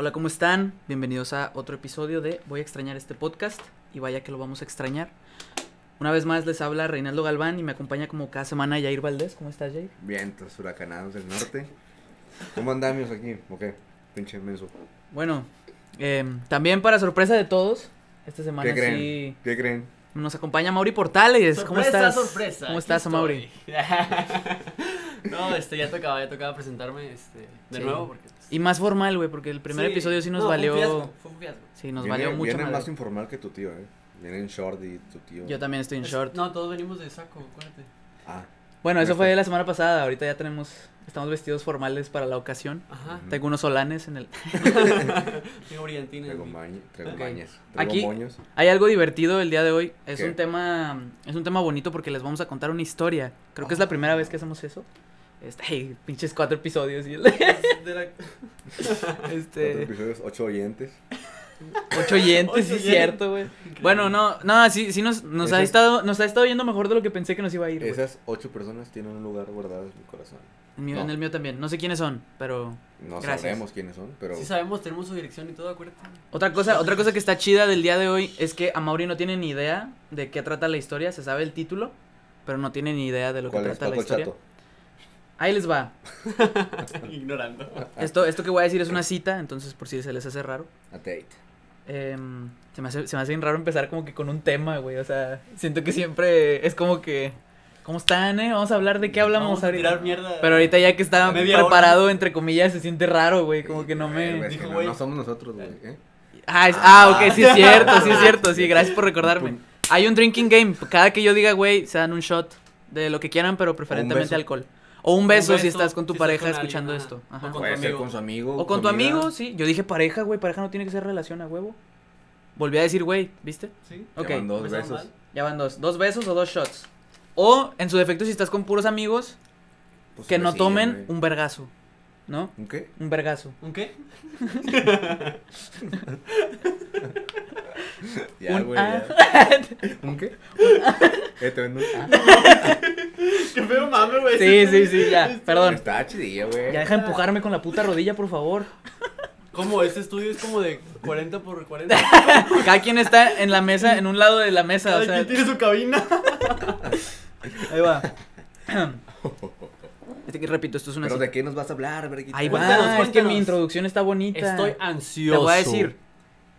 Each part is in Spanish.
Hola, ¿cómo están? Bienvenidos a otro episodio de Voy a extrañar este podcast y vaya que lo vamos a extrañar. Una vez más les habla Reinaldo Galván y me acompaña como cada semana Jair Valdés. ¿Cómo estás, Jair? Vientos huracanados del norte. ¿Cómo andamos aquí? ¿O qué? Pinche menso. Bueno, eh, también para sorpresa de todos, esta semana ¿Qué creen? sí ¿Qué creen? nos acompaña Mauri Portales. ¿Cómo Sorpresa, estás? sorpresa. ¿Cómo estás. Mauri? no, este, ya tocaba, ya tocaba presentarme, este, de Sí. nuevo, porque... pues, Y más formal, güey, porque el primer sí, episodio sí nos no, fue un valió. fiasco, fue un fiasco. Sí, nos Viene- valió mucho Viene más informal que tu tío, ¿eh? Viene en short y tu tío. Yo también estoy en Es- short. No, todos venimos de saco, acuérdate. Ah, Bueno, eso fue la semana pasada. Ahorita ya tenemos. Estamos vestidos formales para la ocasión. Ajá. Tengo unos solanes en el. Tengo traigo, traigo mañas. Traigo Aquí- moños. Hay algo divertido el día de hoy. Es ¿Qué? un tema. Es un tema bonito porque les vamos a contar una historia. Creo que es la primera vez que hacemos eso. Este, hey, pinches cuatro episodios. y el- De la- Cuatro este. episodios, ocho oyentes. Ocho oyentes, sí, es cierto, güey. Bueno, no, no, sí, sí nos, nos ha estado, nos ha estado yendo mejor de lo que pensé que nos iba a ir. Esas ocho personas tienen un lugar guardado en mi corazón. En, mío- no. en el mío también. No sé quiénes son, pero. No Gracias. sabemos quiénes son, pero. Sí sabemos, tenemos su dirección y todo, acuérdate. Otra cosa, otra cosa que está chida del día de hoy es que a Mauri no tiene ni idea de qué trata la historia, se sabe el título, pero no tiene ni idea de lo que ¿Cuál es trata la historia. Chato? Ahí les va. Ignorando. Esto, esto que voy a decir es una cita, entonces por si se les hace raro. A date. Em, se, me hace, se me hace bien raro empezar como que con un tema, güey. O sea, siento que siempre es como que. ¿Cómo están, eh? Vamos a hablar de qué hablamos Vamos a ahorita. tirar mierda. Pero ahorita ya que está preparado, entre comillas, se siente raro, güey. Como que no Eh, me. es que Dijo, no, somos nosotros, güey. ¿eh? Ah, es- ah, ok, sí es cierto, sí es cierto. Sí, gracias por recordarme. Hay un drinking game. Cada que yo diga, güey, se dan un shot de lo que quieran, pero preferentemente alcohol. O un beso, Un si estás con tu si pareja con alguien, escuchando ajá. esto. O Ajá. con- Puede tu ser con su amigo. O con tu amigo, sí. Yo dije pareja, güey. Pareja no tiene que ser relación a huevo. Volví a decir, güey, ¿viste? Sí. Ok. Llevan dos ¿Empezamos besos. Ya van dos. Dos besos o dos shots. O, en su defecto, si estás con puros amigos, Pues que no tomen güey. un vergazo. ¿No? ¿Un qué? Un vergazo. ¿Un qué? Ya, Un- güey. ya. ¿Un qué? Eh, te vendo un-. Qué feo mame, güey. Sí, sí, sí, ya. Perdón. Está chidilla, güey. Ya deja de empujarme con la puta rodilla, por favor. ¿Cómo? Este estudio es como de 40 por 40. Cada quien está en la mesa, en un lado de la mesa, o Cada sea, quien tiene su cabina. ahí va. Este que repito, esto es una ¿Pero de qué nos vas a hablar, verguita? Ahí Cuéntanos, va, es que cuéntanos. mi introducción está bonita. Estoy Te ansioso. voy a decir.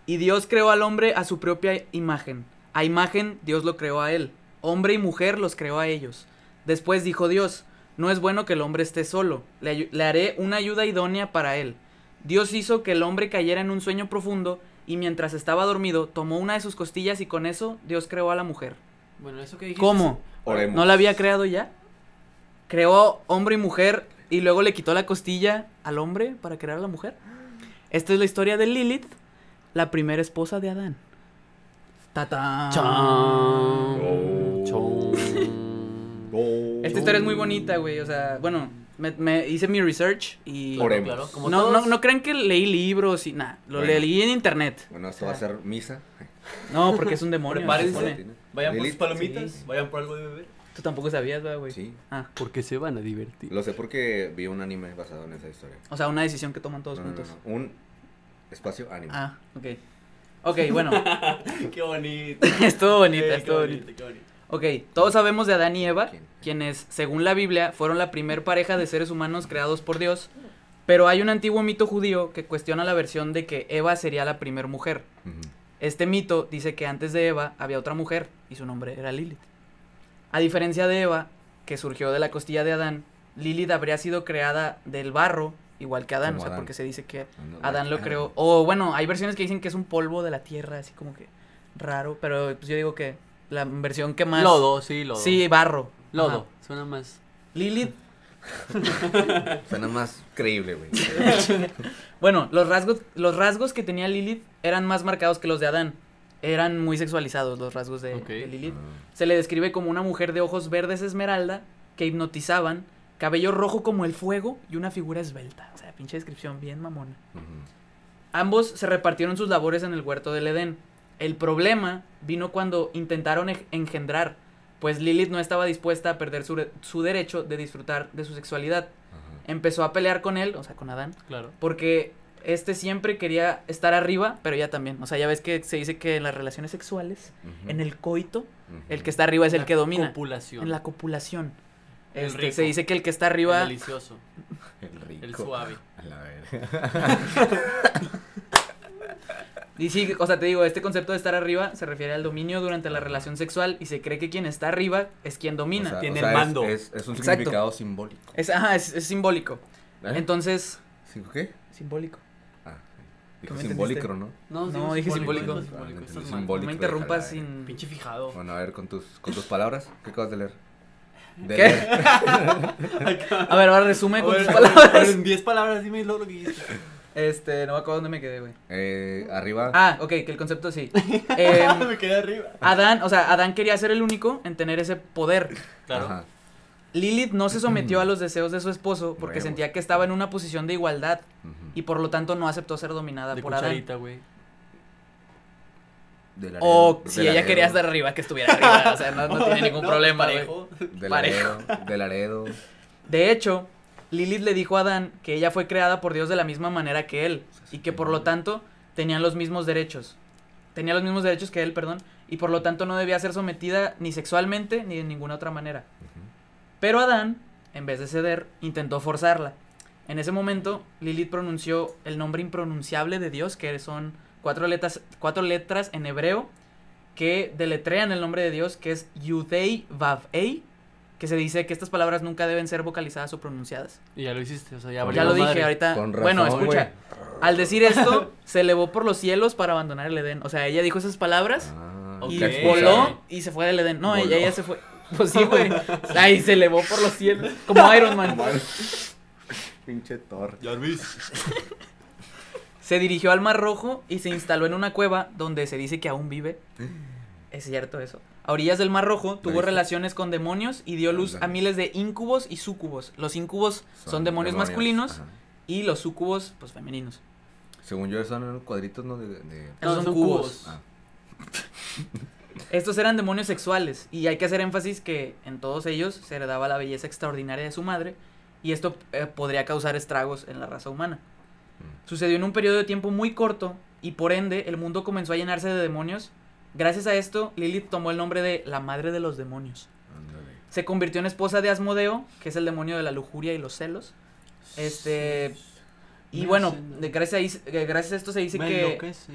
Y Dios creó al hombre a su propia imagen. A imagen Dios lo creó a él. Hombre y mujer los creó a ellos. Después dijo Dios, no es bueno que el hombre esté solo. Le, haré una ayuda idónea para él. Dios hizo que el hombre cayera en un sueño profundo y mientras estaba dormido tomó una de sus costillas y con eso Dios creó a la mujer. Bueno, eso que dijiste. ¿Cómo? Oremos. ¿No la había creado ya? Creó hombre y mujer y luego le quitó la costilla al hombre para crear a la mujer. Esta es la historia de Lilith, la primera esposa de Adán. ¡Tatán! Oh. Oh. Esta historia es muy bonita, güey. O sea, bueno, me, me hice mi research y. Claro, claro, como No, no, todos. no crean que leí libros y nada. Lo Bueno. leí en internet. Bueno, esto va a ser misa. No, porque es un demonio. Prepárense. Vayan por sus palomitas, sí. vayan por algo de beber. Tú tampoco sabías, ¿verdad, güey. Sí. Ah, Porque se van a divertir. Lo sé porque vi un anime basado en esa historia. o sea, una decisión que toman todos No, no, no, juntos. no. Un espacio anime. Ah, ok. Ok, bueno. qué bonito. estuvo bonita, qué estuvo bonita. bonito, qué bonito. Ok, todos sabemos de Adán y Eva, ¿Quién? quienes, según la Biblia, fueron la primer pareja de seres humanos creados por Dios. Pero hay un antiguo mito judío que cuestiona la versión de que Eva sería la primer mujer. Este mito dice que antes de Eva había otra mujer y su nombre era Lilith. A diferencia de Eva, que surgió de la costilla de Adán, Lilith habría sido creada del barro, igual que Adán, Como o sea, Adán. porque se dice que No, Adán lo ah, creó. O bueno, hay versiones que dicen que es un polvo de la tierra, así como que raro, pero pues yo digo que la versión que más... Lodo, sí, lodo. Sí, barro. Lodo. Ajá. Suena más. Lilith, Suena más creíble, güey. bueno, los rasgos, los rasgos que tenía Lilith eran más marcados que los de Adán. Eran muy sexualizados los rasgos de Lilith. Ah. Se le describe como una mujer de ojos verdes esmeralda que hipnotizaban, cabello rojo como el fuego y una figura esbelta. O sea, pinche descripción bien mamona. Ambos se repartieron sus labores en el huerto del Edén. El problema vino cuando intentaron engendrar, pues Lilith no estaba dispuesta a perder su, su derecho de disfrutar de su sexualidad. Empezó a pelear con él, o sea, con Adán, Claro. porque este siempre quería estar arriba, pero ella también. O sea, ya ves que se dice que en las relaciones sexuales, en el coito, el que está arriba es el que domina. Copulación. En la copulación. El Este, rico. se dice que el que está El arriba delicioso. El rico. El suave. A la verga. Y sí, o sea, te digo, este concepto de estar arriba se refiere al dominio durante la relación sexual y se cree que quien está arriba es quien domina. O sea, Tiene o sea, el es- mando. Es, es un Exacto. significado simbólico. Es, ajá, es, es simbólico. ¿Eh? Entonces, ¿Sí, ¿Qué? simbólico. Ah, sí. Dijo ¿Cómo me simbólico, entendiste? ¿no? No, dije simbólico. Ah, simbólico. No me interrumpas sin... Pinche fijado. Bueno, a ver, con tus, con tus palabras, ¿qué acabas de leer? De ¿Qué? A ver, ahora resume con ver, tus palabras. En 10 palabras, dime lo que dijiste. Este, no me acuerdo dónde me quedé, güey. Eh, arriba. Ah, ok, que el concepto sí. Em, Me quedé arriba. Adán, o sea, Adán quería ser el único en tener ese poder. Claro. Ajá. Lilith no se sometió a los deseos de su esposo porque sentía que estaba en una posición de igualdad y por lo tanto no aceptó ser dominada De por Adán. cucharita, O si ella quería estar arriba, que estuviera arriba. O sea, no, no tiene ningún No, problema. parejo. De parejo. De Laredo. De hecho, Lilith le dijo a Adán que ella fue creada por Dios de la misma manera que él y que por lo tanto tenían los mismos derechos. Tenía los mismos derechos que él, perdón, y por lo tanto no debía ser sometida ni sexualmente ni de ninguna otra manera. Pero Adán, en vez de ceder, intentó forzarla. En ese momento, Lilith pronunció el nombre impronunciable de Dios, que son cuatro letras, cuatro letras en hebreo que deletrean el nombre de Dios, que es Yudei Vav Ei, que se dice que estas palabras nunca deben ser vocalizadas o pronunciadas. Y ya lo hiciste, o sea, ya lo dije, ahorita. Con bueno, razón, escucha. Al decir esto, se elevó por los cielos para abandonar el Edén. O sea, ella dijo esas palabras Ah, y voló y se fue del Edén. No, ella, ella se fue. Pues sí, güey. Ay, se elevó por los cielos. Como Iron Man. Pinche Thor. Jarvis. Se dirigió al Mar Rojo y se instaló en una cueva donde se dice que aún vive. Es cierto eso. A orillas del Mar Rojo tuvo relaciones con demonios y dio luz a miles de incubos y súcubos. Los incubos son, demonios, masculinos ajá. y los súcubos, pues femeninos. Según yo, son cuadritos, ¿no? De, de- Esos son, cubos. Ah, Estos eran demonios sexuales y hay que hacer énfasis que en todos ellos se heredaba la belleza extraordinaria de su madre y esto eh, podría causar estragos en la raza humana. Sucedió en un periodo de tiempo muy corto y por ende el mundo comenzó a llenarse de demonios. Gracias a esto, Lilith tomó el nombre de la madre de los demonios. Se convirtió en esposa de Asmodeo, que es el demonio de la lujuria y los celos. Este y Me bueno, gracias a, eh, gracias a esto se dice Me que enloquece.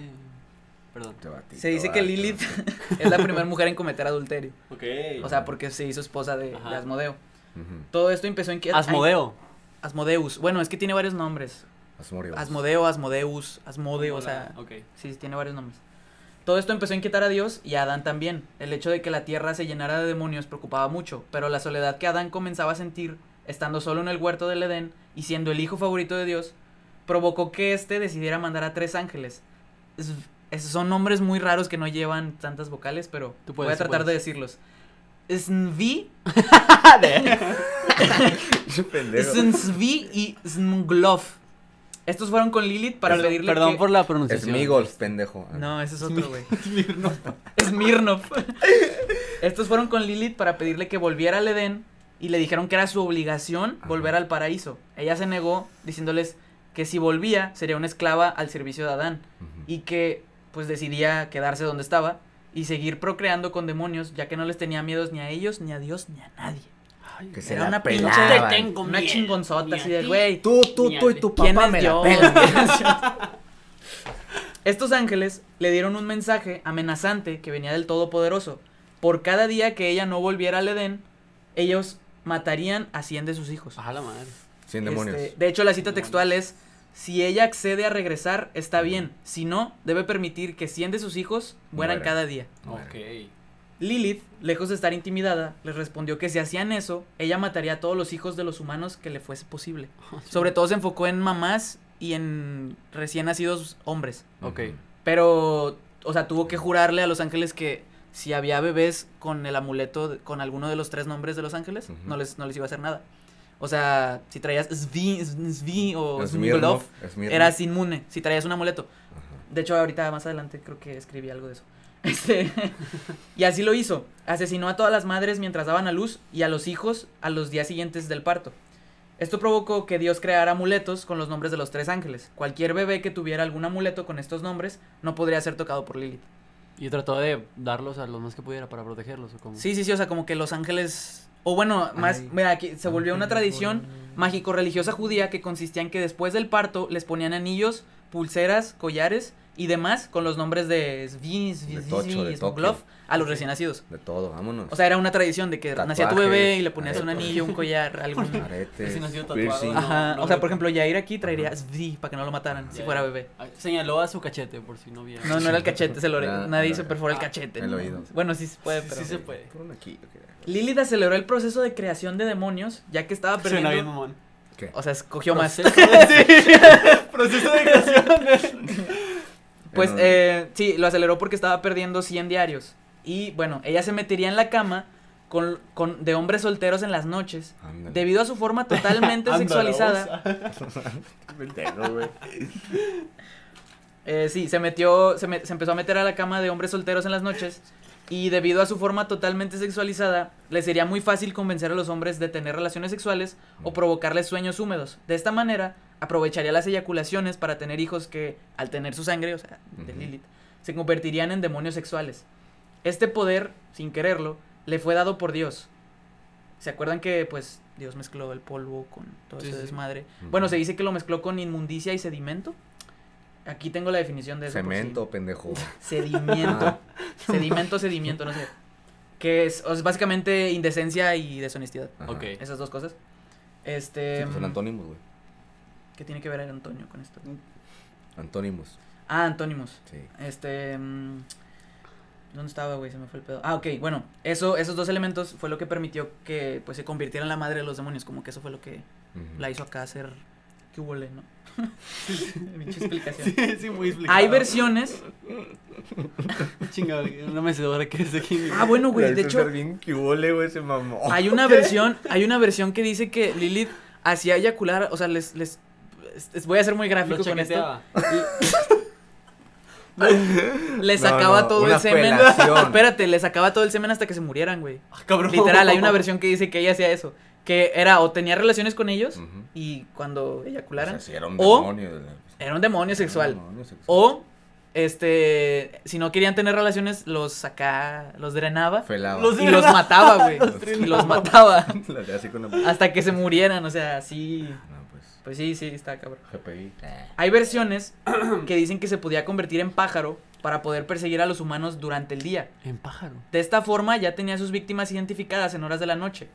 Perdón. Batí, se dice que. Lilith es la primera mujer en cometer adulterio. Ok. O sea, porque se hizo esposa de. Asmodeo. Todo esto empezó en que Asmodeo. Asmodeus. Bueno, es que tiene varios nombres. Asmodeus. Asmodeo, Asmodeus, Asmodeo, o sea, Ok. sí, tiene varios nombres. Todo esto empezó a inquietar a Dios y a Adán también. El hecho de que la tierra se llenara de demonios preocupaba mucho, pero la soledad que Adán comenzaba a sentir, estando solo en el huerto del Edén y siendo el hijo favorito de Dios, provocó que éste decidiera mandar a tres ángeles. Es- esos son nombres muy raros que no llevan tantas vocales, pero Tú voy puedes, a tú tratar de puedes. decirlos. Snvi, Pinche pendejo. Snsvi y Smglof. Estos fueron con Lilith para pedirle Perdón que- por la pronunciación. Smigolf, pendejo. No, ese es otro, güey. Smirnov. Estos fueron con Lilith para pedirle que volviera al Edén y le dijeron que era su obligación Ajá. volver al paraíso. Ella se negó diciéndoles que si volvía sería una esclava al servicio de Adán y que pues decidía quedarse donde estaba y seguir procreando con demonios ya que no les tenía miedos ni a ellos ni a Dios ni a nadie. Ay, Que se Era la una. Te tengo una chingonzota así de güey. Tú, tú, tú y tu ¿Quién papá me Dios? Estos ángeles le dieron un mensaje amenazante que venía del Todopoderoso. Por cada día que ella no volviera al Edén, ellos matarían a 100 de sus hijos. A la madre. Sin Este, demonios. de hecho, la cita textual es, si ella accede a regresar, está bien. Si no, debe permitir que 100 de sus hijos mueran cada día. Muere. Ok. Lilith, lejos de estar intimidada, les respondió que si hacían eso, ella mataría a todos los hijos de los humanos que le fuese posible. Sobre todo se enfocó en mamás y en recién nacidos hombres. Ok. Pero, o sea, tuvo que jurarle a los ángeles que si había bebés con el amuleto, de- con alguno de los tres nombres de los ángeles, no, les, no les iba a hacer nada. O sea, si traías Svi, Svi o Smigolov, eras inmune si traías un amuleto. De hecho, ahorita más adelante creo que escribí algo de eso. Este, y así lo hizo. Asesinó a todas las madres mientras daban a luz y a los hijos a los días siguientes del parto. Esto provocó que Dios creara amuletos con los nombres de los tres ángeles. Cualquier bebé que tuviera algún amuleto con estos nombres no podría ser tocado por Lilith. Y trató de darlos a los más que pudiera para protegerlos o como. Sí, sí, sí, o sea, como que los ángeles... O bueno, más, Ay, mira, aquí se volvió una tradición volan. mágico-religiosa judía que consistía en que después del parto les ponían anillos, pulseras, collares y demás con los nombres de Svi, Svi, De Svi, Tocho, Svi, de Smoglov a los recién nacidos. De todo, vámonos. O sea, era una tradición de que nacía tu Tatuajes, bebé y le ponías un anillo, un collar, algún... Aretes, Recién nacido tatuado. piercing. No, Ajá, no o sea, por ejemplo, Yair aquí traería Svi para que no lo mataran si fuera bebé. Señaló a su cachete, por si no viera. No, no era el cachete, se lo nadie se perfora el ah, cachete. el oído. Bueno, sí se puede, Sí, pero... sí se puede. Por un aquí, ok. Lilith aceleró el proceso de creación de demonios, ya que estaba Suena bien, perdiendo... mamón. ¿Qué? O sea, escogió más. Proceso de- Proceso de creación. Pues, un- eh, sí, lo aceleró porque estaba perdiendo 100 diarios. Y bueno, ella se metería en la cama con, con, de hombres solteros en las noches. Debido a su forma totalmente sexualizada. Eh, sí, se metió, se, me- se empezó a meter a la cama de hombres solteros en las noches. Y debido a su forma totalmente sexualizada, le sería muy fácil convencer a los hombres de tener relaciones sexuales o provocarles sueños húmedos. De esta manera, aprovecharía las eyaculaciones para tener hijos que, al tener su sangre, o sea, de. Lilith, se convertirían en demonios sexuales. Este poder, sin quererlo, le fue dado por Dios. ¿Se acuerdan que, pues, Dios mezcló el polvo con todo Sí, ese desmadre? Bueno, se dice que lo mezcló con inmundicia y sedimento. Aquí tengo la definición de eso. si- Cemento, pendejo. Sedimiento. Ah. Sedimento, sedimiento, no sé. Que es, o sea, básicamente indecencia y deshonestidad. Ajá. Ok. Esas dos cosas. Sí, Este. pues son antónimos, güey. ¿Qué tiene que ver el Antonio con esto? Antónimos. Ah, antónimos. Sí. Este. mm, ¿Dónde estaba, güey? Se me fue el pedo. Ah, ok, bueno. Eso, esos dos elementos fue lo que permitió que pues se convirtiera en la madre de los demonios. Como que eso fue lo que la hizo acá hacer. ¿Qué hubo, ¿no? Pinche explicación. Sí, sí, muy explicado. Hay versiones. Chingado, una mecedora que es de aquí. Ah, bueno, güey. De hecho, bien cubole, güey, ese mamón. Hay una versión, hay una versión que dice que Lilith hacía eyacular, o sea, les, les, es- voy a ser muy gráfico Lo con esto. Le No, sacaba no, todo el semen. Espérate, le sacaba todo el semen hasta que se murieran, güey. Ah, cabrón. Literal, hay una versión que dice que ella hacía eso, que era o tenía relaciones con ellos y cuando O eyacularan sea, sí, era un O- de la- era un demonio sexual. Era un demonio sexual. O este, si no querían tener relaciones, los acá, los drenaba Felaba. Los- y los mataba, güey. Y los mataba La hacía así con la... hasta que se murieran, o sea, así No, pues, Pues sí, sí, está cabrón. GPI. Hay versiones que dicen que se podía convertir en pájaro para poder perseguir a los humanos durante el día. En pájaro. De esta forma ya tenía sus víctimas identificadas en horas de la noche,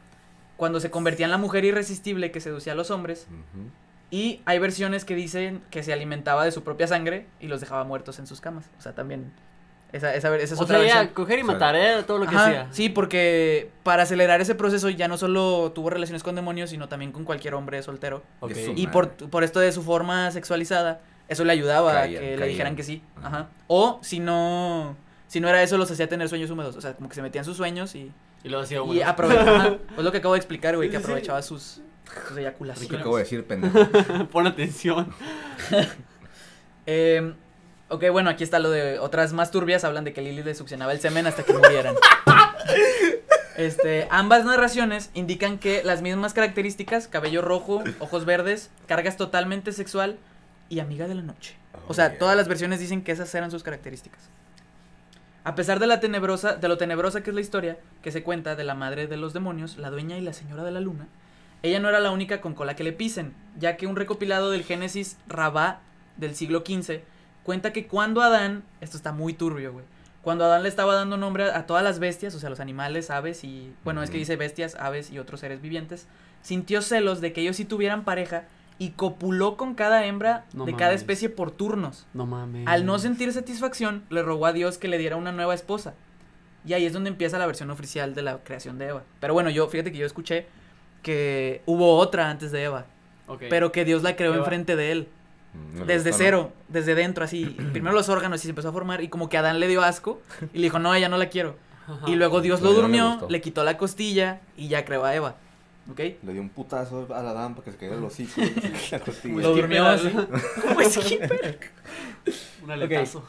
cuando se convertía en la mujer irresistible que seducía a los hombres. Y hay versiones que dicen que se alimentaba de su propia sangre y los dejaba muertos en sus camas. O sea, también esa, esa, esa es O otra sea, ya, coger y sea, matar, era todo lo que Ajá, hacía. sí, porque para acelerar ese proceso ya no solo tuvo relaciones con demonios, sino también con cualquier hombre soltero. Y por, por esto de su forma sexualizada, eso le ayudaba a Caían, que le dijeran que sí. Ajá. Ajá. O si no, si no era eso, los hacía tener sueños húmedos. O sea, como que se metían sus sueños y, Y lo hacía y bueno. aprovechaba. Pues lo que acabo de explicar, güey, Sí, que sí, sí. aprovechaba sus, sus ¿Qué te eyaculaciones. acabo de decir, pendejo? Pon atención. Eh, ok, bueno, aquí está lo de otras más turbias. Hablan de que Lily le succionaba el semen hasta que murieran. Este, ambas narraciones indican que las mismas características, cabello rojo, ojos verdes, cargas totalmente sexual y amiga de la noche. O sea, Oh, yeah. todas las versiones dicen que esas eran sus características. A pesar de la tenebrosa, de lo tenebrosa que es la historia que se cuenta de la madre de los demonios, la dueña y la señora de la luna, ella no era la única con cola que le pisen, ya que un recopilado del Génesis Rabá del siglo XV cuenta que cuando Adán, esto está muy turbio, güey, cuando Adán le estaba dando nombre a, a todas las bestias, o sea, los animales, aves y, bueno, es que dice bestias, aves y otros seres vivientes, sintió celos de que ellos sí tuvieran pareja y copuló con cada hembra No de cada especie por turnos. No mames. Al no sentir satisfacción, le rogó a Dios que le diera una nueva esposa. Y ahí es donde empieza la versión oficial de la creación de Eva. Pero bueno, yo, fíjate que yo escuché que hubo otra antes de Eva, Ok. pero que Dios la creó Eva. enfrente de él, Mm, no le desde cero, desde dentro, así. Primero los órganos y se empezó a formar, y como que Adán le dio asco, y le dijo, no, ella no la quiero. Ajá. Y luego Dios lo no le durmió, gustó. le quitó la costilla, y ya creó a Eva. ¿Ok? Le dio un putazo a la dama para que se cayera el hocico. la costilla. Lo durmió así. Como Un aletazo.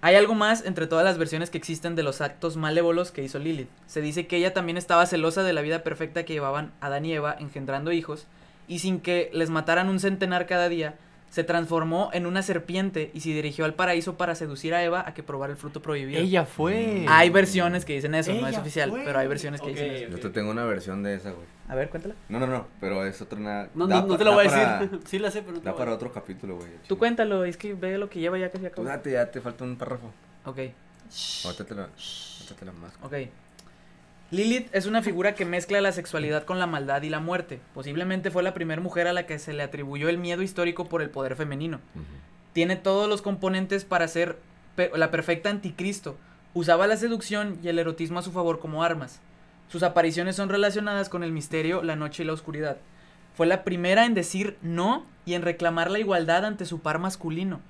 Hay algo más entre todas las versiones que existen de los actos malévolos que hizo Lilith. Se dice que ella también estaba celosa de la vida perfecta que llevaban Adán y Eva engendrando hijos y sin que les mataran un centenar cada día, se transformó en una serpiente y se dirigió al paraíso para seducir a Eva a que probara el fruto prohibido. Ella fue. Hay versiones que dicen eso, no es oficial, fue. pero hay versiones que dicen eso. Yo te tengo una versión de esa, güey. A ver, cuéntala. No, no, no, pero es otra una... No, no, no te lo voy a para- decir. Sí la sé, pero no te Da lo para voy a otro capítulo, güey. Tú cuéntalo, es que ve lo que lleva ya casi Tú acabó. date, ya te falta un párrafo. Ok, Ahorita te la, ahorita te la más. ok. Lilith es una figura que mezcla la sexualidad con la maldad y la muerte. Posiblemente fue la primera mujer a la que se le atribuyó el miedo histórico por el poder femenino. Tiene todos los componentes para ser pe- la perfecta anticristo. Usaba la seducción y el erotismo a su favor como armas. Sus apariciones son relacionadas con el misterio, la noche y la oscuridad. Fue la primera en decir no y en reclamar la igualdad ante su par masculino.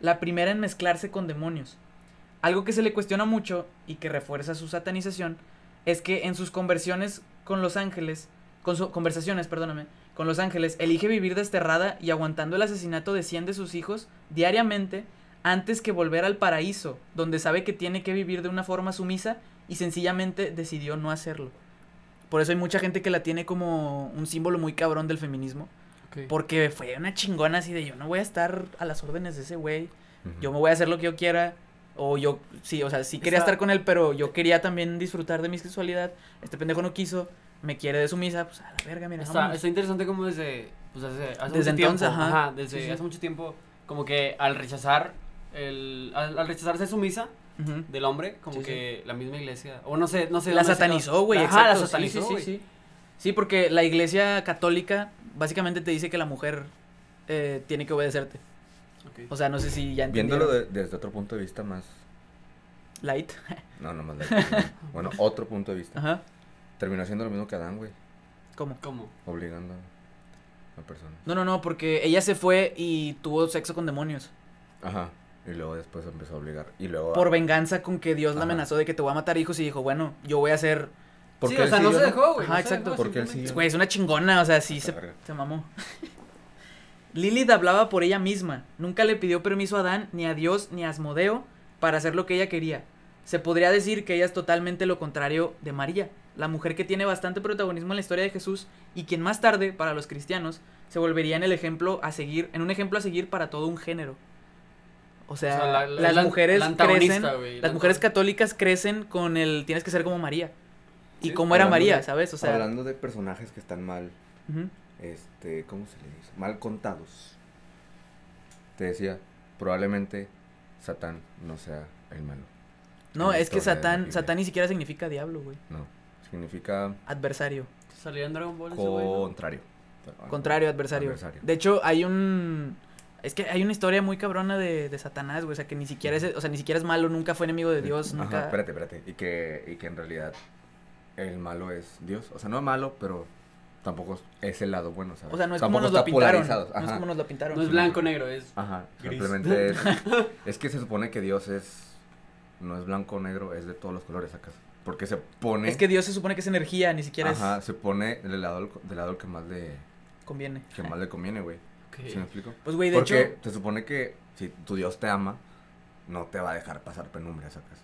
La primera en mezclarse con demonios. Algo que se le cuestiona mucho y que refuerza su satanización es que en sus conversiones con los ángeles, con sus conversaciones, perdóname, con los ángeles, elige vivir desterrada y aguantando el asesinato de 100 de sus hijos diariamente antes que volver al paraíso, donde sabe que tiene que vivir de una forma sumisa y sencillamente decidió no hacerlo. Por eso hay mucha gente que la tiene como un símbolo muy cabrón del feminismo, porque fue una chingona así de yo no voy a estar a las órdenes de ese güey, yo me voy a hacer lo que yo quiera. O yo, sí, o sea, sí quería Está- estar con él, pero yo quería también disfrutar de mi sexualidad. Este pendejo no quiso, me quiere de sumisa, pues a la verga, mira. Está, está interesante como desde, pues hace, hace Desde mucho entonces, tiempo, ajá. desde Sí, sí. hace mucho tiempo, como que al rechazar el, al, al rechazar ser sumisa Ujú. del hombre, como Sí, sí. que la misma iglesia, o no sé, no sé. La satanizó, güey, Ajá, exacto. la sí, satanizó, sí, sí, sí. Sí, porque la iglesia católica básicamente te dice que la mujer eh, tiene que obedecerte. O sea, no sé si ya Viéndolo de- desde otro punto de vista más... Light. No, no más. de- bueno, otro punto de vista. Ajá. Terminó siendo lo mismo que Adán, güey. ¿Cómo? ¿Cómo? Obligando a personas. No, no, no, porque ella se fue y tuvo sexo con demonios. Ajá. Y luego después empezó a obligar. Y luego... Por venganza con que Dios la amenazó de que te voy a matar hijos y dijo, bueno, yo voy a hacer ¿Por sí, o él sea, no se dejó, güey. Ajá, no exacto. dejó, Porque él siguió. Güey, es una chingona, o sea, sí se, se mamó. Lilith hablaba por ella misma. Nunca le pidió permiso a Adán, ni a Dios, ni a Asmodeo para hacer lo que ella quería. Se podría decir que ella es totalmente lo contrario de María, la mujer que tiene bastante protagonismo en la historia de Jesús y quien más tarde, para los cristianos, se volvería en el ejemplo a seguir, en un ejemplo a seguir para todo un género. O sea, O sea, la- la- las la- mujeres crecen, las la mujeres católicas crecen con el tienes que ser como María. Y Sí, cómo era María, de- ¿sabes? O sea, Hablando de personajes que están mal. Este, ¿cómo se le dice? Mal contados. Te decía, probablemente Satán no sea el malo. No, es que Satán. Satán ni siquiera significa diablo, güey. No, significa Adversario. Salió en Dragon Ball contrario. Contrario, adversario. Adversario. De hecho, hay un. Es que hay una historia muy cabrona de, de Satanás, güey. O sea, que ni siquiera es, o sea, ni siquiera es malo, nunca fue enemigo de Dios, Ajá, nunca. espérate, espérate. Y que, y que en realidad el malo es Dios. O sea, no es malo, pero tampoco es el lado bueno, ¿sabes? O sea, no es como nos lo pintaron. No es como nos lo pintaron. No es blanco negro, es. Ajá, Gris. simplemente es, es que se supone que Dios es, no es blanco o negro, es de todos los colores acá. Porque se pone, Es que Dios se supone que es energía, ni siquiera ajá, se pone del lado, del lado que más le, es conviene. que más le conviene, güey. Ok. ¿Sí me explico? Pues, güey, de Porque hecho. se supone que si tu Dios te ama, no te va a dejar pasar penumbres, sacas.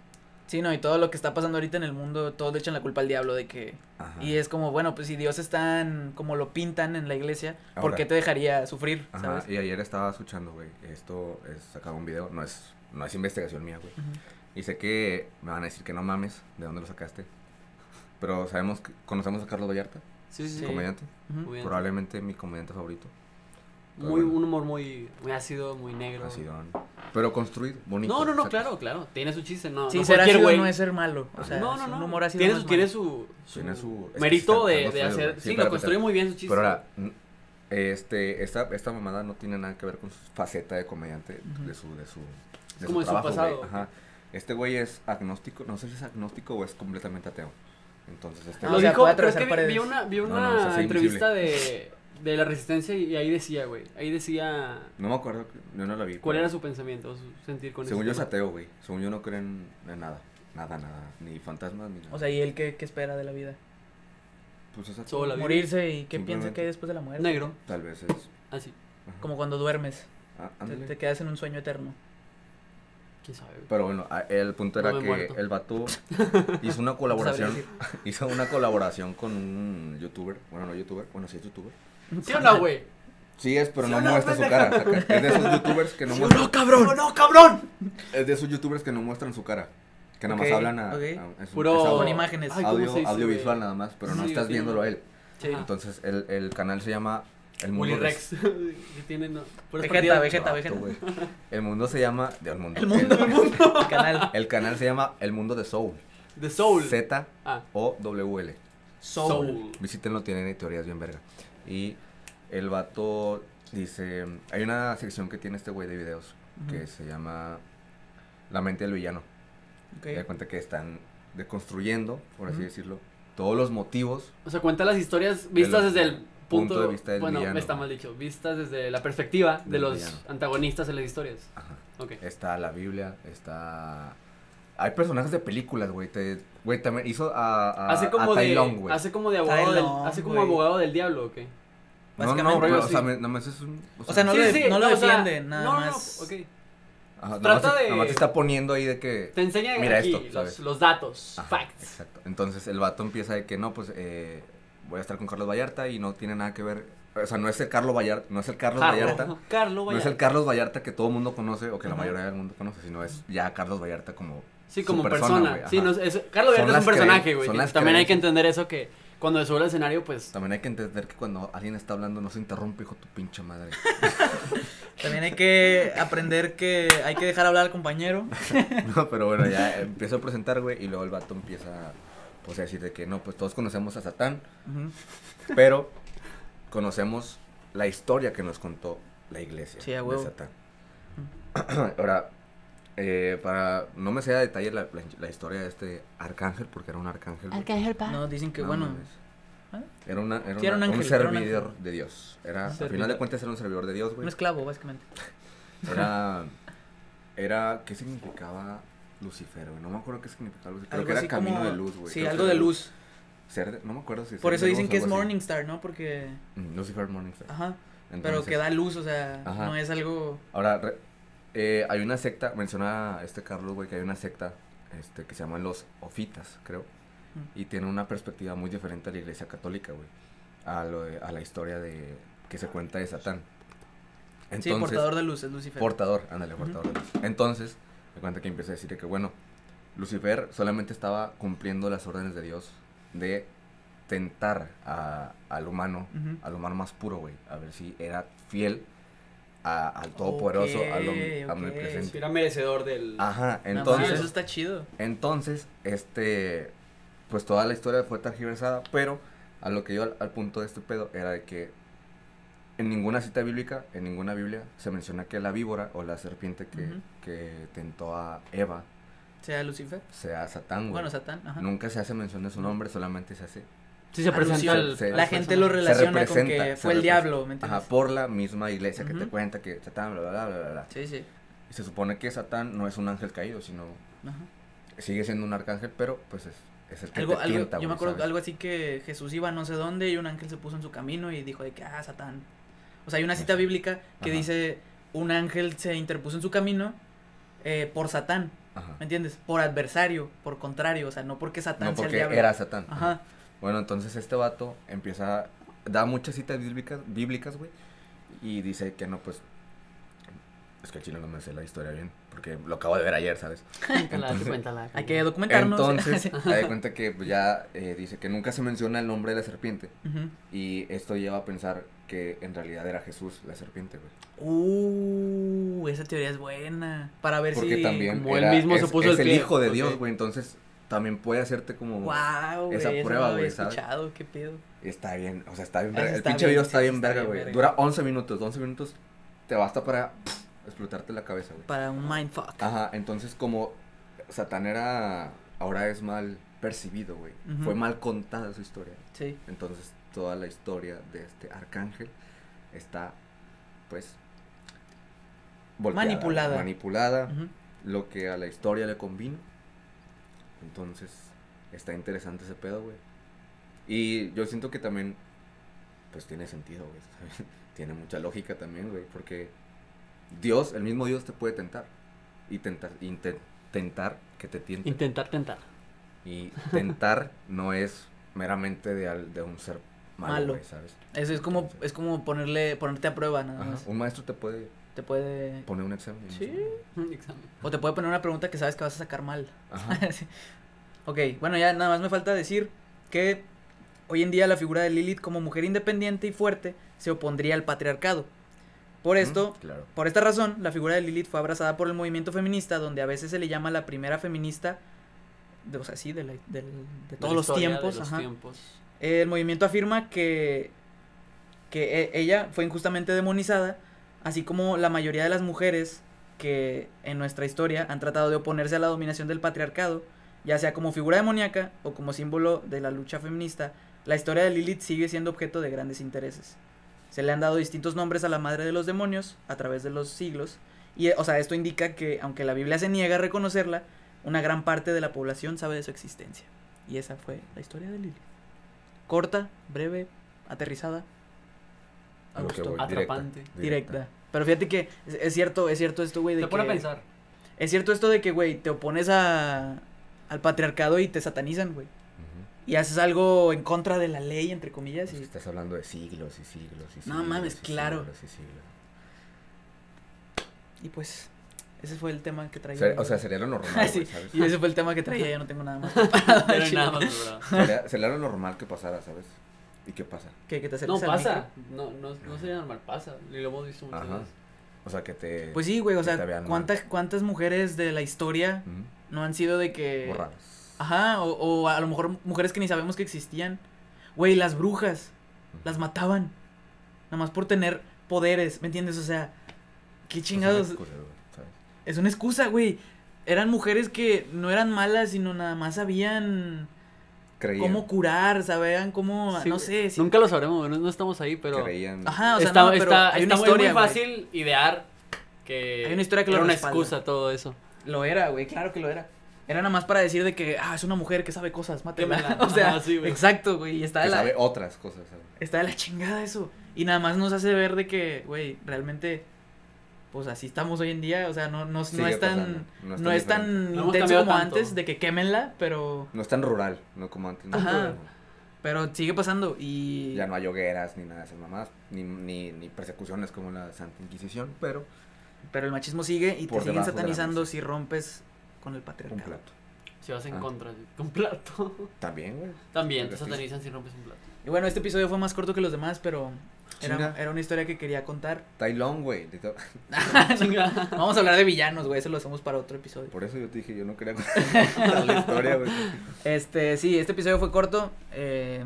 Sí, no, y todo lo que está pasando ahorita en el mundo, todos le echan la culpa al diablo de que. Ajá. Y es como, bueno, pues si Dios es tan como lo pintan en la iglesia, ¿por Ahora. qué te dejaría sufrir? Ajá, ¿Sabes? y ayer estaba escuchando, güey, esto es sacar un video, no es, no es investigación mía, güey. Y sé que me van a decir que no mames, ¿de dónde lo sacaste? Pero sabemos, que- conocemos a Carlos Vallarta, Sí, comediante, probablemente mi comediante favorito. Pero Muy, un humor muy, muy ácido, muy negro. ácido, pero construido, bonito. No, no, no, claro, claro. Tiene su chiste, no. Sí, no ser cualquier ácido güey. no es ser malo. O sea, no, es no, un no. humor ácido tiene su, es tiene su, Tiene su- es mérito de, de hacer. güey. Sí, Sí, lo construye muy bien su chiste. Pero ahora, este, esta, esta mamada no tiene nada que ver con su faceta de comediante, de su, de su, de como de su trabajo, pasado. güey. Ajá. Este güey es agnóstico, no sé si es agnóstico o es completamente ateo. Entonces, este Ah, Lo o sea, dijo, creo atravesar que vi- una, vi una no, o sea, sí, entrevista de, de la resistencia y ahí decía, güey. Ahí decía no me acuerdo, yo no la vi. cuál pero- era su pensamiento, su sentir con Según yo es tema. ateo, güey. Según yo no creen en nada. Nada, nada. Ni fantasmas, ni nada. O sea, ¿y él qué, qué espera de la vida? pues es ateo. Solo la vida. Morirse y qué piensa que hay después de la muerte. Negro, Tal vez es. así. ajá. Como cuando duermes, Ah, te, quedas en un sueño eterno. ¿Quién sabe, güey? Pero bueno, a- el punto era que muerto. el vato hizo una colaboración. hizo una colaboración con un youtuber. Bueno, no youtuber. Bueno, sí es youtuber. ¿Sí o no, güey? Sí es, pero ¿Sí no muestra su cara. Es de esos youtubers que no ¿Sí muestran. no, cabrón? ¡No, no, cabrón! Es de esos youtubers que no muestran su cara. Que nada más hablan a, ok. a- es Puro- es audio- Con imágenes. Ay, ¿cómo audio, dice, audiovisual nada más, pero no Sí, estás sí, viéndolo a él. Sí. Entonces el, el canal se llama El Mundo Willy de- Rex. que tiene, no. puras Vegeta. Vegeta, Vato, Vegeta. El mundo se llama. El mundo. El mundo, el mundo. El canal. el canal se llama El Mundo de Soul. The Soul. Z Ah, O W L. Soul. Visítenlo, tienen teorías bien verga. Y el vato dice. Hay una sección que tiene este güey de videos que Ujú. se llama La mente del villano. Ok. Te das cuenta que están deconstruyendo, por así Ujú. decirlo, todos los motivos. O sea, cuenta las historias vistas los- desde el punto, punto de vista del bueno, villano, está güey. mal dicho, vistas desde la perspectiva de Del los villano. antagonistas en las historias. Ajá. Ok. Está la Biblia, está. Hay personajes de películas, güey. Te... Güey, también hizo a, a, Hace como a de Lung, güey. hace como de abogado del, hace como güey. abogado del diablo, ¿ok? No, no, algo o sea, me- es un. O sea, no lo def- no lo o sea, defiende, nada no, no, más. ok. Ajá, nada trata más, te- de- nada más te está poniendo ahí de que. Te enseña Mira aquí esto, los, ¿sabes? los datos, Ajá, facts. Exacto. Entonces el vato empieza de que no, pues eh, voy a estar con Carlos Vallarta y no tiene nada que ver. O sea, no es el Carlos Vallarta, no es el Carlos Vallarta. Carlos, Carlos No es el Vallarta. Carlos Vallarta que todo el mundo conoce o que la mayoría del mundo conoce, sino es ya Carlos Vallarta como. Sí, como persona, sí, no, es, Carlos Vallarta es un personaje, güey. También hay que creencias. entender eso que cuando se sube al escenario, pues También hay que entender que cuando alguien está hablando no se interrumpe, hijo de tu pinche madre. También hay que aprender que hay que dejar hablar al compañero. no, pero bueno, ya empiezo a presentar, güey, y luego el vato empieza pues, a decir de que no, pues todos conocemos a Satán, pero conocemos la historia que nos contó la iglesia Sí, a de. Satán. Ahora, eh, para no me sé a detalle la, la- la historia de este arcángel, porque era un arcángel. güey. No, dicen que No bueno. ¿Ah? Era, una, era, Sí, era una- un un ángel, era un servidor ángel. de Dios. Era, al final de cuentas era un servidor de Dios, Un güey. esclavo, básicamente. Era, era, ¿qué significaba Lucifer, güey? No me acuerdo qué significaba Lucifer. Creo que era camino como- de luz, güey. Sí, Creo algo de luz. Ser de- no me acuerdo si Por eso dicen luz que es. Morningstar, ¿no? Porque. Mm, Lucifer Morningstar. Ajá. pero que da luz, o sea, Ajá. no es algo. Ahora, re- eh, hay una secta, menciona este Carlos, güey, que hay una secta este, que se llaman los Ofitas, creo. Mm. Y tiene una perspectiva muy diferente a la iglesia católica, güey. A, lo de- a la historia de que se cuenta de Satán. sí, portador de luz, es Lucifer. Portador, ándale, portador. de luz. Entonces, me cuenta que empieza a decir de que, bueno, Lucifer solamente estaba cumpliendo las órdenes de Dios de tentar a- al humano, al humano más puro, güey, a ver si era fiel a- al Todopoderoso, al om- Ok, ok. omnipresente. era merecedor del Ajá, entonces, eso está chido. entonces, este, pues toda la historia fue tergiversada, pero a lo que yo al, al punto de este pedo era de que en ninguna cita bíblica, en ninguna Biblia, se menciona que la víbora o la serpiente que, que tentó a Eva Sea Lucifer. sea Satán, güey. Bueno, Satán. Ajá. Nunca se hace mención de su nombre, solamente se hace. Sí se presenta Se- La se- gente lo relaciona con que fue el representa. diablo, ¿me entiendes? Ajá, por la misma iglesia que te cuenta que Satán, bla, bla, bla, bla, bla. Sí, sí. Y se supone que Satán no es un ángel caído, sino Ajá. sigue siendo un arcángel, pero pues es, es el que Algo, te algo, tienta, yo me acuerdo ¿sabes? algo así que Jesús iba a no sé dónde y un ángel se puso en su camino y dijo de que, ah, Satán. O sea, hay una cita bíblica que Ajá. dice, un ángel se interpuso en su camino eh, por Satán, Ajá. ¿me entiendes? Por adversario, por contrario, o sea, no porque Satán No sea el porque diablo. era Satán. Ajá. Bueno, entonces este vato empieza, da muchas citas bíblicas, bíblicas, güey, y dice que no, pues, es que el chino no me sé la historia bien, porque lo acabo de ver ayer, ¿sabes? Cuéntala, Entonces- cuéntala. Hay que documentarnos. Entonces, da de cuenta que pues, ya eh, dice que nunca se menciona el nombre de la serpiente, Ujú. y esto lleva a pensar que en realidad era Jesús la serpiente, güey. Uh, esa teoría es buena. Para ver Porque si... también como él era- mismo se es, puso es el el hijo de. Dios, güey, entonces también puede hacerte como... Wow, esa prueba, güey, escuchado, qué pedo. Está bien, o sea, está bien verga. El pinche video está bien verga, güey. Dura 11 minutos, 11 minutos te basta para pff, explotarte la cabeza, güey. Para un mindfuck. Ajá, entonces como Satán era, ahora es mal percibido, güey. Fue mal contada su historia. Sí. Entonces toda la historia de este arcángel está, pues, volteada, Manipulada. Manipulada, lo que a la historia le convino. Entonces, está interesante ese pedo, güey. Y yo siento que también, pues tiene sentido, güey. ¿sabes? tiene mucha lógica también, güey. Porque Dios, el mismo Dios te puede tentar. Y tentar, inte- tentar que te tiente. Intentar tentar. Y tentar no es meramente de, al- de un ser malo, Malo. güey, ¿sabes? Eso es como, Entonces, es como ponerle, ponerte a prueba, nada ajá, más. un maestro te puede Te puede, poner un examen. ¿no? Sí. Un examen. o te puede poner una pregunta que sabes que vas a sacar mal. Ajá. Sí. Ok, bueno, ya nada más me falta decir que hoy en día la figura de Lilith como mujer independiente y fuerte se opondría al patriarcado. Por esto, Mm, Claro. por esta razón, la figura de Lilith fue abrazada por el movimiento feminista, donde a veces se le llama la primera feminista, de, o sea, sí, de, la- de De todos la los tiempos. los ajá. tiempos. El movimiento afirma que, que e- ella fue injustamente demonizada, así como la mayoría de las mujeres que en nuestra historia han tratado de oponerse a la dominación del patriarcado, ya sea como figura demoníaca o como símbolo de la lucha feminista, la historia de Lilith sigue siendo objeto de grandes intereses. Se le han dado distintos nombres a la madre de los demonios a través de los siglos, y o sea, esto indica que aunque la Biblia se niega a reconocerla, una gran parte de la población sabe de su existencia. Y esa fue la historia de Lilith. Corta, breve, aterrizada. A Me lo que gustó. voy, directa, Atrapante. Directa. Pero fíjate que es, es cierto, es cierto esto, güey, Te pone a pensar. Es cierto esto de que, güey, te opones a, al patriarcado y te satanizan, güey. Y haces algo en contra de la ley, entre comillas. Es que Y... estás hablando de siglos y siglos y siglos. No mames, y claro. siglos y siglos. y pues, ese fue el tema que traía. Ser- o sea, sería lo normal, Ah, ¿sabes? y ese fue el tema que traía, yo no tengo nada más preparado. No hay chile. nada más preparado. Sería, sería lo normal que pasara, ¿sabes? ¿Y qué pasa? ¿Qué, que te No, pasa. micro? No, no, no sería normal, pasa. Y lo hemos visto muchas Ajá. veces. O sea, que te... Pues sí, güey, o sea. ¿cuántas, ¿cuántas mujeres de la historia no han sido de que... Borradas. Ajá, o, o a lo mejor mujeres que ni sabemos que existían. Güey, las brujas, las mataban. Nada más por tener poderes, ¿me entiendes? O sea, qué Pues chingados. una excusa, güey, ¿sabes? Es una excusa, güey. Eran mujeres que no eran malas, sino nada más sabían Creían. cómo curar, sabían cómo, Sí, no sé. si- Nunca lo sabremos, no, no estamos ahí, pero. Creían. Ajá, o sea, está, no, pero está- hay una está historia, muy güey. fácil idear que. Hay una historia que era lo una respalda. excusa todo eso. Lo era, güey, claro que lo era. Era nada más para decir de que, ah, es una mujer que sabe cosas, mátela. O sea, sí, güey. exacto, güey, y está Que de la, sabe otras cosas, ¿sabes? está de la chingada eso. Y nada más nos hace ver de que, güey, realmente, pues así estamos hoy en día. O sea, no, no, no es tan, no no es tan intenso como tanto. antes de que quémenla, pero, No es tan rural, no como antes. ¿no? Ajá. Pero sigue pasando. Y Ya no hay hogueras ni nada de esas mamás, ni, ni, ni persecuciones como la Santa Inquisición, pero Pero el machismo sigue y te siguen de satanizando si rompes con el un patriarcado. plato. Si vas en Ah. contra, sí, con plato. También, güey. También te satanizan si rompes un plato. Y bueno, este episodio fue más corto que los demás, pero era, era una historia que quería contar. Tailón, güey. de to- Chinga. Vamos a hablar de villanos, güey, eso lo hacemos para otro episodio. Por eso yo te dije, yo no quería contar la historia, güey. Este, sí, este episodio fue corto. eh,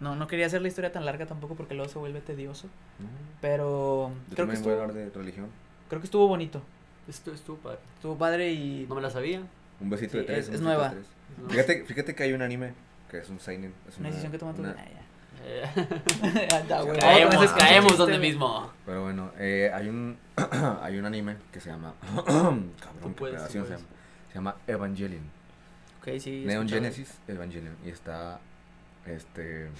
no, no quería hacer la historia tan larga tampoco porque luego se vuelve tedioso. No, Pero Yo creo que, también voy a estuvo, hablar de religión. creo que estuvo bonito. Esto estuvo padre. Estuvo padre y... No me la sabía. Un besito Sí, de tres. es- un es besito de nueva. tres. No. Fíjate, fíjate que hay un anime que es un seinen. Es Una decisión que tomaste. una- Ah, Eh, caemos, caemos donde mismo. Pero bueno, eh, hay un hay un anime que se llama cabrón, Tú puedes, tú se llama. Se llama Evangelion. Ok, sí. Neon. Genesis Evangelion y está este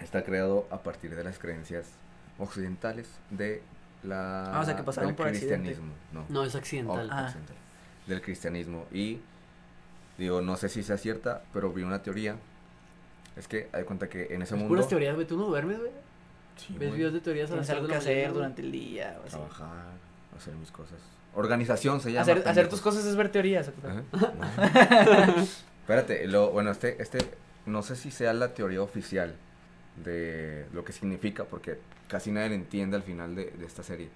está creado a partir de las creencias occidentales de la Ah, o sea, que pasaron del por accidente. cristianismo, no, No, es accidental. Ah. occidental, del cristianismo y digo, no sé si sea cierta, pero vi una teoría es que hay cuenta que en ese Es mundo puras teorías, güey. ¿Tú no duermes, güey? Sí, ¿Ves videos de teorías a las algo que hacer mañana, durante el día o así. trabajar, hacer mis cosas. Organización se llama. Hacer, hacer tus cosas es ver teorías. No. Espérate, lo, bueno, este, este, no sé si sea la teoría oficial de lo que significa, porque casi nadie entiende al final de, de esta serie.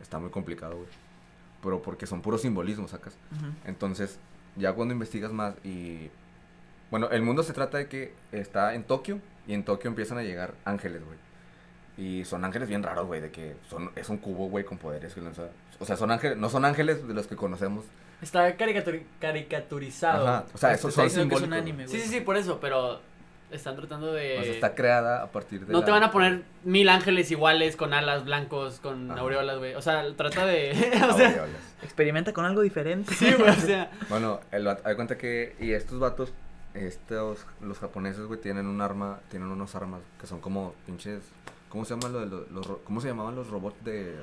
Está muy complicado, güey. Pero porque son puros simbolismos, sacas. Ujú. Entonces, ya cuando investigas más y... Bueno, el mundo se trata de que está en Tokio y en Tokio empiezan a llegar ángeles, güey. Y son ángeles bien raros, güey, de que son, es un cubo, güey, con poderes que lanza... O sea, son ángeles, no son ángeles de los que conocemos. Está caricatur- caricaturizado. Ajá, o sea, esos está son que es un simbólicos. anime, Sí, güey. sí, sí, por eso, pero están tratando de... O sea, está creada a partir de No la- te van a poner mil ángeles iguales con alas blancos, con Ajá. aureolas, güey. O sea, trata de... o sea, Aureolas. Experimenta con algo diferente. sí, güey, o sea... Bueno, el vato- hay cuenta que... Y estos vatos, estos, los japoneses, güey, tienen un arma, tienen unos armas que son como pinches... ¿Cómo se llaman los, los ro- ¿Cómo se llamaban los robots de,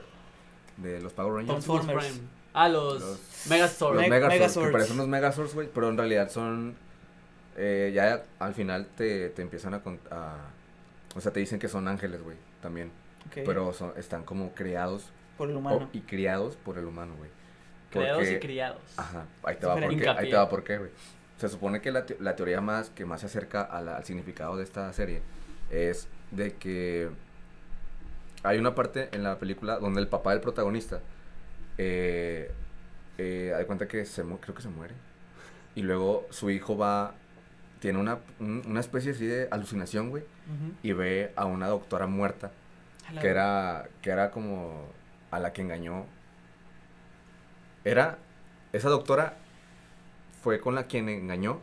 de los Power Rangers? Transformers. Prime. Ah, los, Los- Megazord. Los Me- Megazords, Megazords. que parecen unos Megazords, güey, pero en realidad son... eh, ya al final te, te empiezan a, con- a, O sea, te dicen que son ángeles, güey, también. Pero son, están como creados por el o- humano. y criados por el humano, güey. Creados y Porque- criados. Ajá, ahí te va pero por qué, ahí te va por qué, güey. Se supone que la, te- la teoría más que más se acerca a la- al significado de esta serie es de que hay una parte en la película donde el papá del protagonista eh, eh, da cuenta que se mu- creo que se muere. Y luego su hijo va tiene una, un- una especie así de alucinación, güey, y ve a una doctora muerta que era que era como a la que engañó. Era esa doctora fue con la quien engañó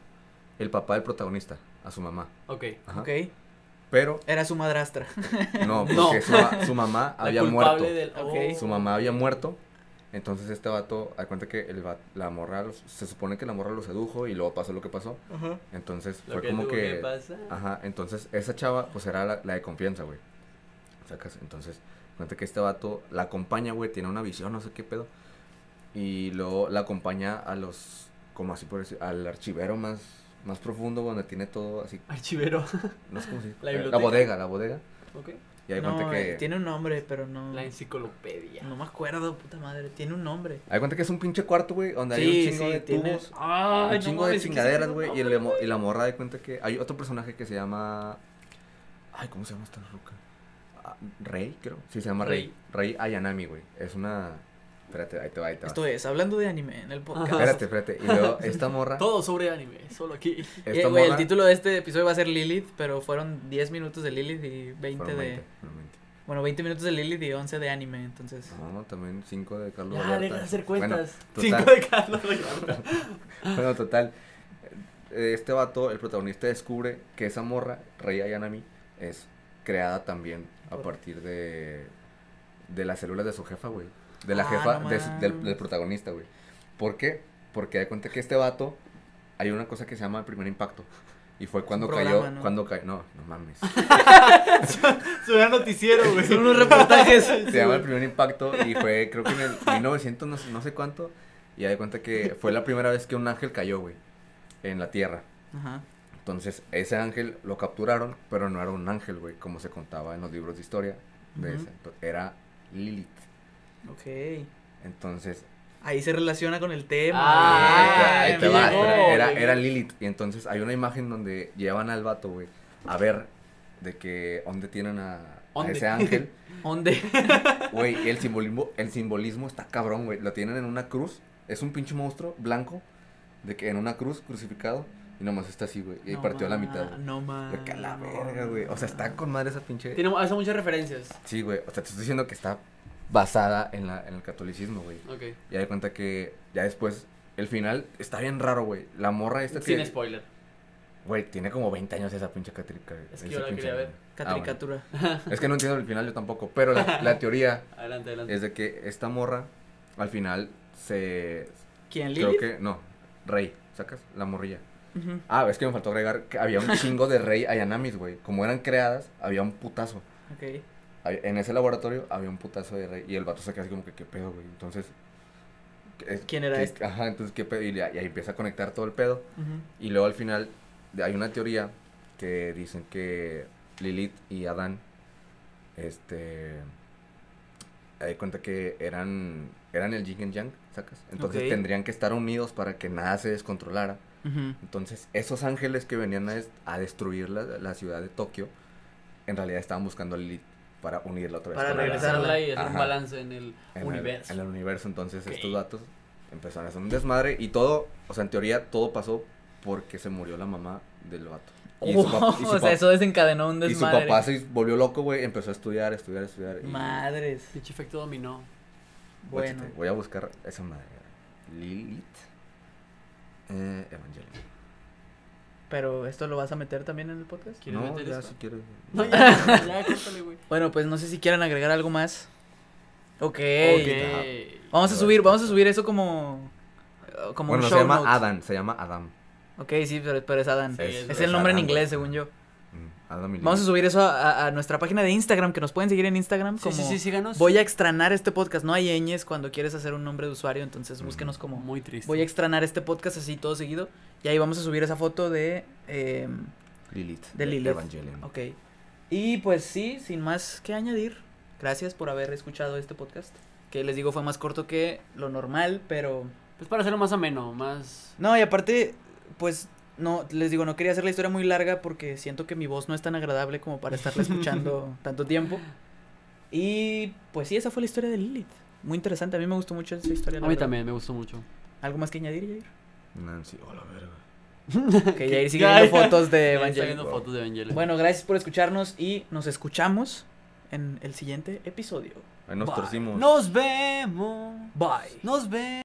el papá del protagonista a su mamá Ok. Ajá. Ok. pero Era su madrastra. no No. porque Su, ma- su mamá La había culpable muerto del. Ok. oh. su mamá había muerto entonces este vato da cuenta que el la morra los- se supone que la morra lo sedujo y luego pasó lo que pasó Ajá. entonces Lo fue que como que pasar. Ajá, entonces esa chava, pues era la, la de confianza, güey. Sacas, entonces, cuenta que este vato la acompaña, güey, tiene una visión, no sé qué pedo. Y luego la acompaña a los, como así por decir, al archivero más, más profundo, donde tiene todo así, Archivero. no sé cómo se dice. La bodega, la bodega. Ok. Y hay No, cuenta que. eh, tiene un nombre, pero no. La enciclopedia. No me acuerdo, puta madre. Tiene un nombre. Hay cuenta que es un pinche cuarto, güey, donde hay un chingo sí, de tiene- tubos. Ay, un chingo de chingaderas, güey. Y, el emo- y la morra de cuenta que hay otro personaje que se llama. Ay, ¿cómo se llama esta ruca? Ah, Rey, creo. Sí, se llama Rey. Rey Ayanami, güey. Es una. Espérate, ahí te va, ahí te va. Esto es, hablando de anime en el podcast. Espérate, espérate. Y luego esta morra. Todo sobre anime, solo aquí. Eh, Esta güey, el morra- título de este episodio va a ser Lilith, pero fueron 10 minutos de Lilith y 20 Fueron de. 20, fueron 20. Bueno, 20 minutos de Lilith y 11 de anime, entonces. No, también 5 de Carlos Ya, Vallarta. deja de hacer Bueno, cuentas. total. Cinco de Carlos. Bueno, total. eh, Este vato, el protagonista, descubre que esa morra, Rey Ayanami, es creada también a partir de, de las células de su jefa, güey. De la Ah, jefa no de su- del, protagonista, güey. ¿Por qué? Porque da cuenta que este vato, hay una cosa que se llama el primer impacto. Y fue cuando programa, cayó, ¿no? cuando cayó, no, no mames. Suena noticiero, güey. Son unos reportajes. Se llama el primer impacto y fue creo que en el 1900 no, sé- no sé cuánto y da cuenta que fue la primera vez que un ángel cayó, güey, en la tierra. Ajá. Entonces, ese ángel lo capturaron, pero no era un ángel, güey, como se contaba en los libros de historia de ese. Era Lilith. Ok. Entonces, Ahí se relaciona con el tema. Ah, ahí te, ahí te va, llegó, era, era Lilith. Y entonces hay una imagen donde llevan al vato, güey, a ver de que dónde tienen a, ese ángel. ¿Dónde? Güey, y el simbolismo, el simbolismo está cabrón, güey. Lo tienen en una cruz. Es un pinche monstruo blanco. De que en una cruz crucificado. Y nomás está así, güey. Y No partió a la mitad, güey. No más. De que a la verga, güey. O sea, está con madre esa pinche. Tiene, hace muchas referencias. Sí, güey. O sea, te estoy diciendo que está basada en, la, en el catolicismo, güey. Ok. Y de cuenta que ya después, el final está bien raro, güey. La morra esta Sin que. spoiler. Güey, tiene como 20 años esa pinche catrica. Es que yo la quería ver. Catricatura. Es que no entiendo el final yo tampoco. Pero la, la teoría Adelante, adelante. es de que esta morra, al final, se. ¿Quién, Creo Lilith? que. No, Rey. ¿Sacas? La morrilla. Ujú. Ah, es que me faltó agregar que había un chingo de Rey Ayanamis, güey. Como eran creadas, había un putazo. Ok. En ese laboratorio había un putazo de Rey. Y el vato se queda así como que, ¿qué pedo, güey? Entonces. ¿qué- ¿Quién era este? Ajá, entonces, ¿qué pedo? Y, y ahí empieza a conectar todo el pedo. Y luego al final hay una teoría que dicen que Lilith y Adán, este, hay cuenta que eran, eran el yin y yang, ¿sacas? Entonces tendrían que estar unidos para que nada se descontrolara. Entonces esos ángeles que venían a destruir la, la ciudad de Tokio, en realidad estaban buscando a Lilith para unirla otra vez. Para regresarla. y hacer un balance en el En el- universo. en el universo, entonces estos datos empezaron a hacer un desmadre y todo, o sea, en teoría todo pasó porque se murió la mamá del vato. Y su pap- y su o sea, eso desencadenó un y su desmadre. papá se volvió loco, güey, empezó a estudiar, estudiar, estudiar. y- Madres. Pinche efecto dominó. Bueno. Voy a buscar esa madre. Lilith eh, Evangelion. Pero esto lo vas a meter también en el podcast. ¿Quieres No, meter ya esto? si quieres. No, ya, ya, córtale, güey. Bueno, pues no sé si quieran agregar algo más. Ok. Ok. Vamos a subir, vamos a subir eso como. uh, Como Bueno, un se show llama notes. Adam, se llama Adam. Ok, sí, pero, pero es. Sí, es, es el nombre en inglés, según yo. Mm, Adam y Vamos a subir eso a, a- a nuestra página de Instagram, que nos pueden seguir en Instagram. Sí, Como sí, sí, síganos. Voy a extranar este podcast. No hay ñes cuando quieres hacer un nombre de usuario, entonces Ujú. búsquenos como. Muy triste. Voy a extranar este podcast así todo seguido. Y ahí vamos a subir esa foto de. em, Lilith. de Lilith. Evangelion. ok. Y pues sí, sin más que añadir, gracias por haber escuchado este podcast. Que les digo fue más corto que lo normal, pero... Pues para hacerlo más ameno, más... No, y aparte, pues no, les digo, no quería hacer la historia muy larga porque siento que mi voz no es tan agradable como para estarla escuchando tanto tiempo. Y pues sí, esa fue la historia de Lilith. Muy interesante, a mí me gustó mucho esa historia. A mí verdad. también, me gustó mucho. ¿Algo más que añadir, Jair? Nancy, oh la verga. Que Jair sigue viendo fotos de Evangelion. fotos de Evangelion. Bueno, gracias por escucharnos y nos escuchamos en el siguiente episodio. Ahí nos Bye. torcimos. Nos vemos. Bye. Nos vemos.